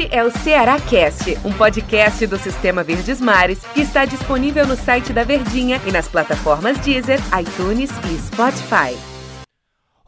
Este é o Ceará Cast, um podcast do Sistema Verdes Mares que está disponível no site da Verdinha e nas plataformas Deezer, iTunes e Spotify.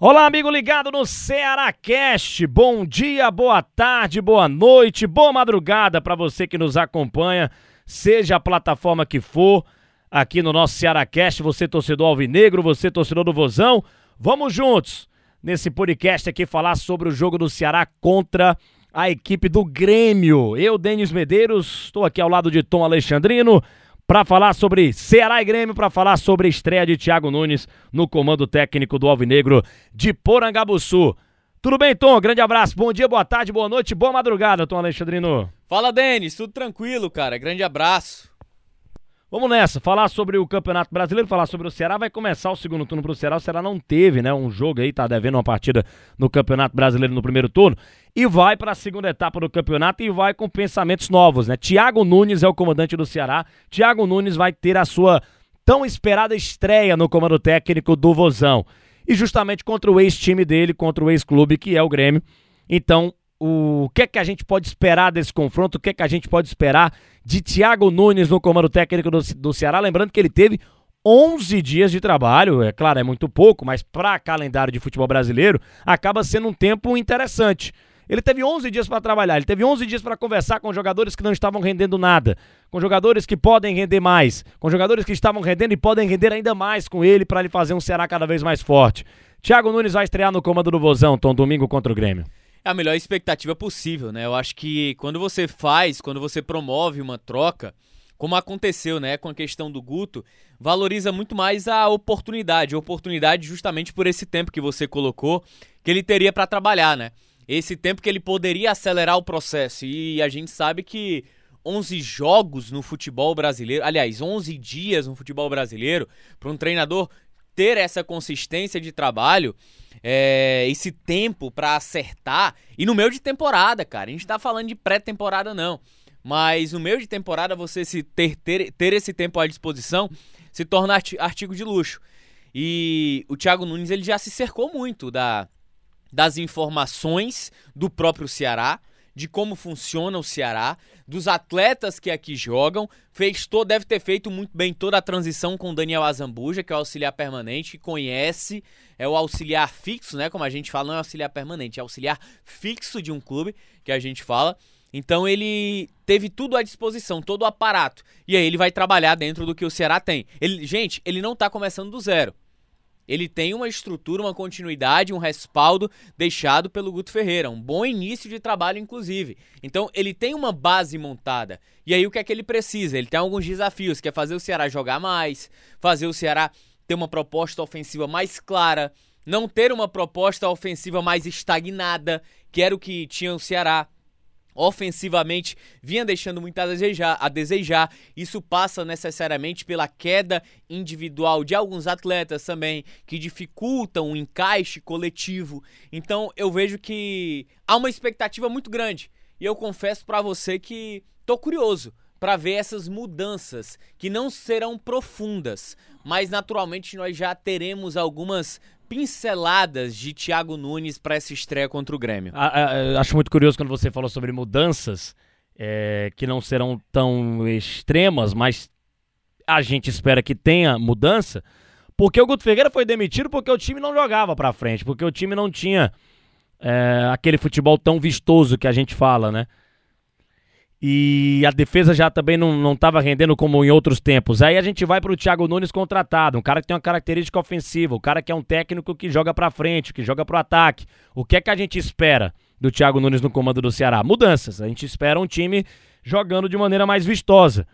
Olá, amigo ligado no Ceará Cast. Bom dia, boa tarde, boa noite, boa madrugada para você que nos acompanha, seja a plataforma que for, aqui no nosso Ceará Cast, você torcedor alvinegro, você torcedor do Vozão. Vamos juntos nesse podcast aqui falar sobre o jogo do Ceará contra a equipe do Grêmio. Eu, Denis Medeiros, estou aqui ao lado de Tom Alexandrino para falar sobre Ceará e Grêmio, para falar sobre a estreia de Thiago Nunes no comando técnico do Alvinegro de Porangabuçu. Tudo bem, Tom? Grande abraço. Bom dia, boa tarde, boa noite, boa madrugada, Tom Alexandrino. Fala, Denis. Tudo tranquilo, cara. Grande abraço. Vamos nessa, falar sobre o Campeonato Brasileiro, falar sobre o Ceará. Vai começar o segundo turno para o Ceará. O Ceará não teve, né, um jogo aí, tá devendo uma partida no Campeonato Brasileiro no primeiro turno. E vai para a segunda etapa do campeonato e vai com pensamentos novos, né? Thiago Nunes é o comandante do Ceará. Thiago Nunes vai ter a sua tão esperada estreia no comando técnico do Vozão. E justamente contra o ex-time dele, contra o ex-clube que é o Grêmio. Então, o que é que a gente pode esperar desse confronto? O que é que a gente pode esperar de Thiago Nunes no comando técnico do, do Ceará? Lembrando que ele teve 11 dias de trabalho, é claro, é muito pouco, mas para calendário de futebol brasileiro acaba sendo um tempo interessante. Ele teve 11 dias para trabalhar, ele teve 11 dias para conversar com jogadores que não estavam rendendo nada, com jogadores que podem render mais, com jogadores que estavam rendendo e podem render ainda mais com ele para ele fazer um Ceará cada vez mais forte. Thiago Nunes vai estrear no comando do Vozão, Tom, domingo contra o Grêmio é a melhor expectativa possível, né? Eu acho que quando você faz, quando você promove uma troca, como aconteceu, né, com a questão do Guto, valoriza muito mais a oportunidade, a oportunidade justamente por esse tempo que você colocou que ele teria para trabalhar, né? Esse tempo que ele poderia acelerar o processo. E a gente sabe que 11 jogos no futebol brasileiro, aliás, 11 dias no futebol brasileiro, para um treinador ter essa consistência de trabalho, é, esse tempo para acertar. E no meio de temporada, cara. A gente tá falando de pré-temporada, não. Mas no meio de temporada, você se ter, ter, ter esse tempo à disposição se torna artigo de luxo. E o Thiago Nunes ele já se cercou muito da, das informações do próprio Ceará de como funciona o Ceará, dos atletas que aqui jogam, fez todo, deve ter feito muito bem toda a transição com o Daniel Azambuja, que é o auxiliar permanente, que conhece, é o auxiliar fixo, né? Como a gente fala, não é auxiliar permanente, é auxiliar fixo de um clube, que a gente fala. Então ele teve tudo à disposição, todo o aparato. E aí ele vai trabalhar dentro do que o Ceará tem. Ele, gente, ele não está começando do zero. Ele tem uma estrutura, uma continuidade, um respaldo deixado pelo Guto Ferreira. Um bom início de trabalho, inclusive. Então, ele tem uma base montada. E aí, o que é que ele precisa? Ele tem alguns desafios, que é fazer o Ceará jogar mais, fazer o Ceará ter uma proposta ofensiva mais clara, não ter uma proposta ofensiva mais estagnada, que era o que tinha o Ceará ofensivamente vinha deixando muito a desejar, a desejar. Isso passa necessariamente pela queda individual de alguns atletas também, que dificultam o encaixe coletivo. Então eu vejo que há uma expectativa muito grande. E eu confesso para você que tô curioso para ver essas mudanças que não serão profundas, mas naturalmente nós já teremos algumas pinceladas de Thiago Nunes para essa estreia contra o Grêmio. acho muito curioso quando você falou sobre mudanças é, que não serão tão extremas, mas a gente espera que tenha mudança, porque o Guto Ferreira foi demitido porque o time não jogava para frente, porque o time não tinha é, aquele futebol tão vistoso que a gente fala, né? E a defesa já também não estava rendendo como em outros tempos. Aí a gente vai para o Thiago Nunes contratado, um cara que tem uma característica ofensiva, um cara que é um técnico que joga para frente, que joga para o ataque. O que é que a gente espera do Thiago Nunes no comando do Ceará? Mudanças. A gente espera um time jogando de maneira mais vistosa.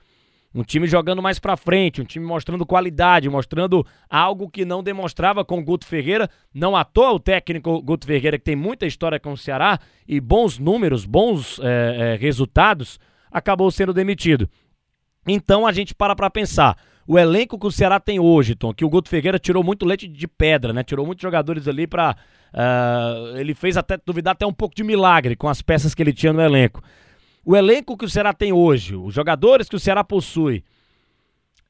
Um time jogando mais para frente, um time mostrando qualidade, mostrando algo que não demonstrava com o Guto Ferreira. Não à toa o técnico Guto Ferreira, que tem muita história com o Ceará e bons números, bons é, é, resultados, acabou sendo demitido. Então a gente para para pensar. O elenco que o Ceará tem hoje, Tom, que o Guto Ferreira tirou muito leite de pedra, né? Tirou muitos jogadores ali para. Uh, ele fez até duvidar até um pouco de milagre com as peças que ele tinha no elenco o elenco que o Ceará tem hoje, os jogadores que o Ceará possui.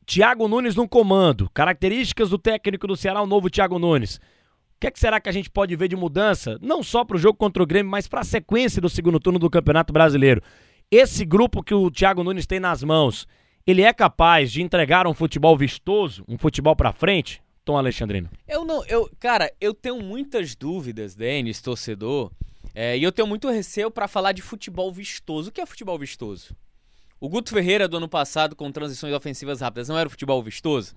Thiago Nunes no comando, características do técnico do Ceará, o novo Thiago Nunes. que, é que será que a gente pode ver de mudança, não só para o jogo contra o Grêmio, mas para a sequência do segundo turno do Campeonato Brasileiro? Esse grupo que o Thiago Nunes tem nas mãos, ele é capaz de entregar um futebol vistoso, um futebol para frente? Tom Alexandrino. Eu não, eu, cara, eu tenho muitas dúvidas, Denis, torcedor, é, e eu tenho muito receio para falar de futebol vistoso. O que é futebol vistoso? O Guto Ferreira do ano passado com transições ofensivas rápidas não era futebol vistoso?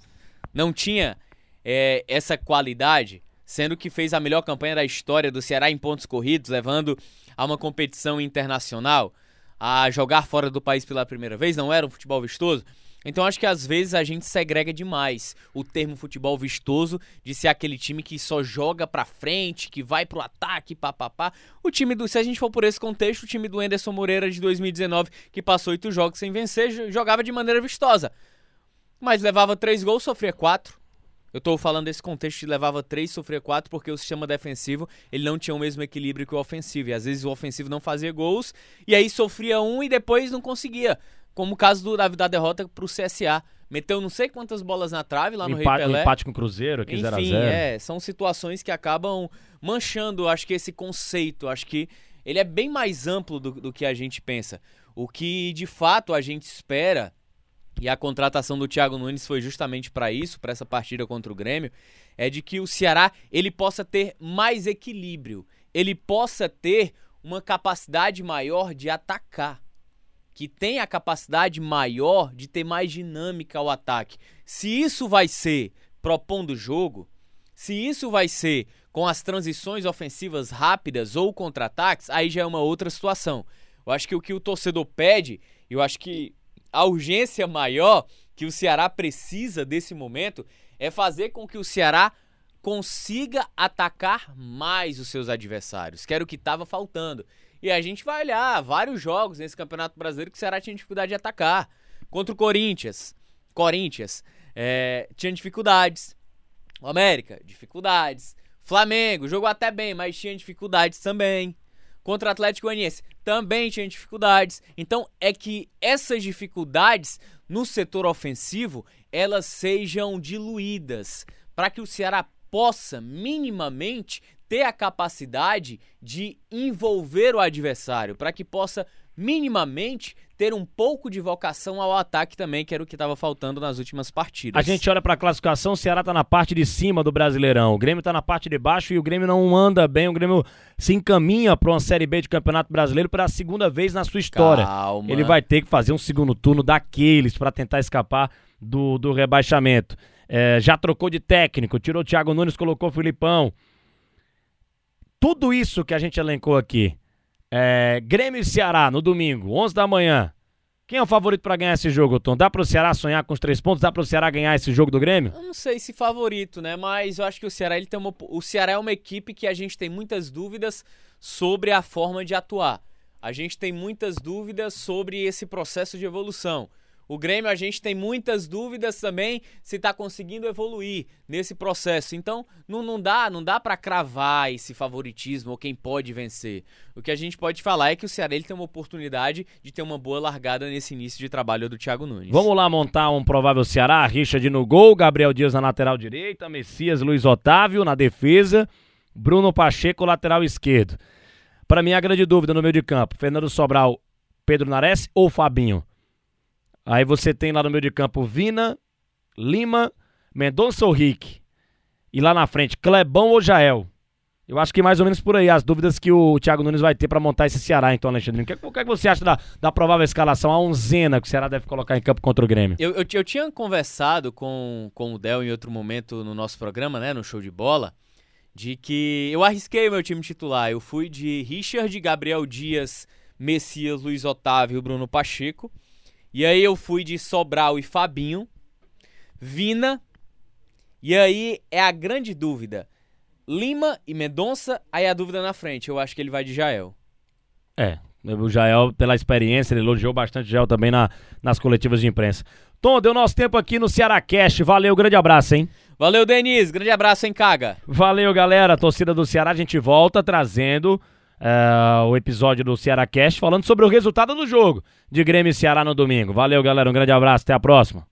Não tinha é, essa qualidade? sendo que fez a melhor campanha da história do Ceará em pontos corridos, levando a uma competição internacional, a jogar fora do país pela primeira vez, não era um futebol vistoso? Então acho que às vezes a gente segrega demais o termo futebol vistoso de ser aquele time que só joga pra frente, que vai pro ataque, papapá. O time do, se a gente for por esse contexto, o time do Enderson Moreira de 2019, que passou oito jogos sem vencer, jogava de maneira vistosa. Mas levava três gols, sofria quatro. Eu estou falando desse contexto de levava 3, sofria 4, porque o sistema defensivo ele não tinha o mesmo equilíbrio que o ofensivo. E às vezes o ofensivo não fazia gols, e aí sofria um e depois não conseguia. Como o caso do, da, da derrota para o CSA. Meteu não sei quantas bolas na trave lá no empate, Rei Pelé. Empate com o Cruzeiro, aqui 0 Enfim, é, são situações que acabam manchando, acho que esse conceito. Acho que ele é bem mais amplo do, do que a gente pensa. O que de fato a gente espera e a contratação do Thiago Nunes foi justamente para isso, para essa partida contra o Grêmio, é de que o Ceará ele possa ter mais equilíbrio, ele possa ter uma capacidade maior de atacar, que tenha a capacidade maior de ter mais dinâmica ao ataque. Se isso vai ser propondo o jogo, se isso vai ser com as transições ofensivas rápidas ou contra-ataques, aí já é uma outra situação. Eu acho que o que o torcedor pede, eu acho que a urgência maior que o Ceará precisa desse momento é fazer com que o Ceará consiga atacar mais os seus adversários, que era o que estava faltando. E a gente vai olhar vários jogos nesse Campeonato Brasileiro que o Ceará tinha dificuldade de atacar. Contra o Corinthians, Corinthians é, tinha dificuldades. O América, dificuldades. Flamengo, jogou até bem, mas tinha dificuldades também contra o Atlético Goianiense também tinha dificuldades. Então é que essas dificuldades no setor ofensivo elas sejam diluídas para que o Ceará possa minimamente ter a capacidade de envolver o adversário, para que possa minimamente ter um pouco de vocação ao ataque também, que era o que estava faltando nas últimas partidas. A gente olha para a classificação, o Ceará está na parte de cima do Brasileirão, o Grêmio está na parte de baixo e o Grêmio não anda bem, o Grêmio se encaminha para uma Série B de Campeonato Brasileiro pela segunda vez na sua história. Calma. Ele vai ter que fazer um segundo turno daqueles para tentar escapar do, do rebaixamento. É, já trocou de técnico, tirou o Thiago Nunes, colocou o Filipão. Tudo isso que a gente elencou aqui é, Grêmio e Ceará no domingo, 11 da manhã. Quem é o favorito para ganhar esse jogo, Tom? Dá para o Ceará sonhar com os três pontos? Dá para o Ceará ganhar esse jogo do Grêmio? Eu não sei se favorito, né? Mas eu acho que o Ceará ele tem uma, o Ceará é uma equipe que a gente tem muitas dúvidas sobre a forma de atuar. A gente tem muitas dúvidas sobre esse processo de evolução. O Grêmio, a gente tem muitas dúvidas também se está conseguindo evoluir nesse processo. Então, não, não dá, não dá para cravar esse favoritismo ou quem pode vencer. O que a gente pode falar é que o Ceará ele tem uma oportunidade de ter uma boa largada nesse início de trabalho do Thiago Nunes. Vamos lá montar um provável Ceará. Richard no gol, Gabriel Dias na lateral direita, Messias, Luiz Otávio na defesa, Bruno Pacheco, lateral esquerdo. Para mim, a grande dúvida no meio de campo: Fernando Sobral, Pedro Nares ou Fabinho? Aí você tem lá no meio de campo Vina, Lima, Mendonça ou Rick. E lá na frente, Clebão ou Jael. Eu acho que mais ou menos por aí as dúvidas que o Thiago Nunes vai ter para montar esse Ceará, então, Alexandre. O que, o que você acha da, da provável escalação, a onzena que o Ceará deve colocar em campo contra o Grêmio? Eu, eu, eu tinha conversado com, com o Del em outro momento no nosso programa, né, no show de bola, de que eu arrisquei o meu time titular. Eu fui de Richard, Gabriel Dias, Messias, Luiz Otávio Bruno Pacheco. E aí eu fui de Sobral e Fabinho, Vina, e aí é a grande dúvida. Lima e Mendonça, aí a dúvida na frente. Eu acho que ele vai de Jael. É, o Jael, pela experiência, ele elogiou bastante o Jael também na, nas coletivas de imprensa. Tom, deu nosso tempo aqui no Ceará Cast. Valeu, grande abraço, hein? Valeu, Denis. Grande abraço, hein, Caga? Valeu, galera. Torcida do Ceará, a gente volta trazendo uh, o episódio do Ceará Cast falando sobre o resultado do jogo de Grêmio e Ceará no domingo. Valeu, galera. Um grande abraço. Até a próxima.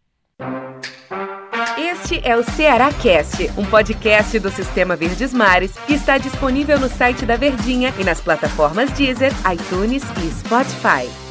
Este é o Ceará Cast, um podcast do Sistema Verdes Mares que está disponível no site da Verdinha e nas plataformas Deezer, iTunes e Spotify.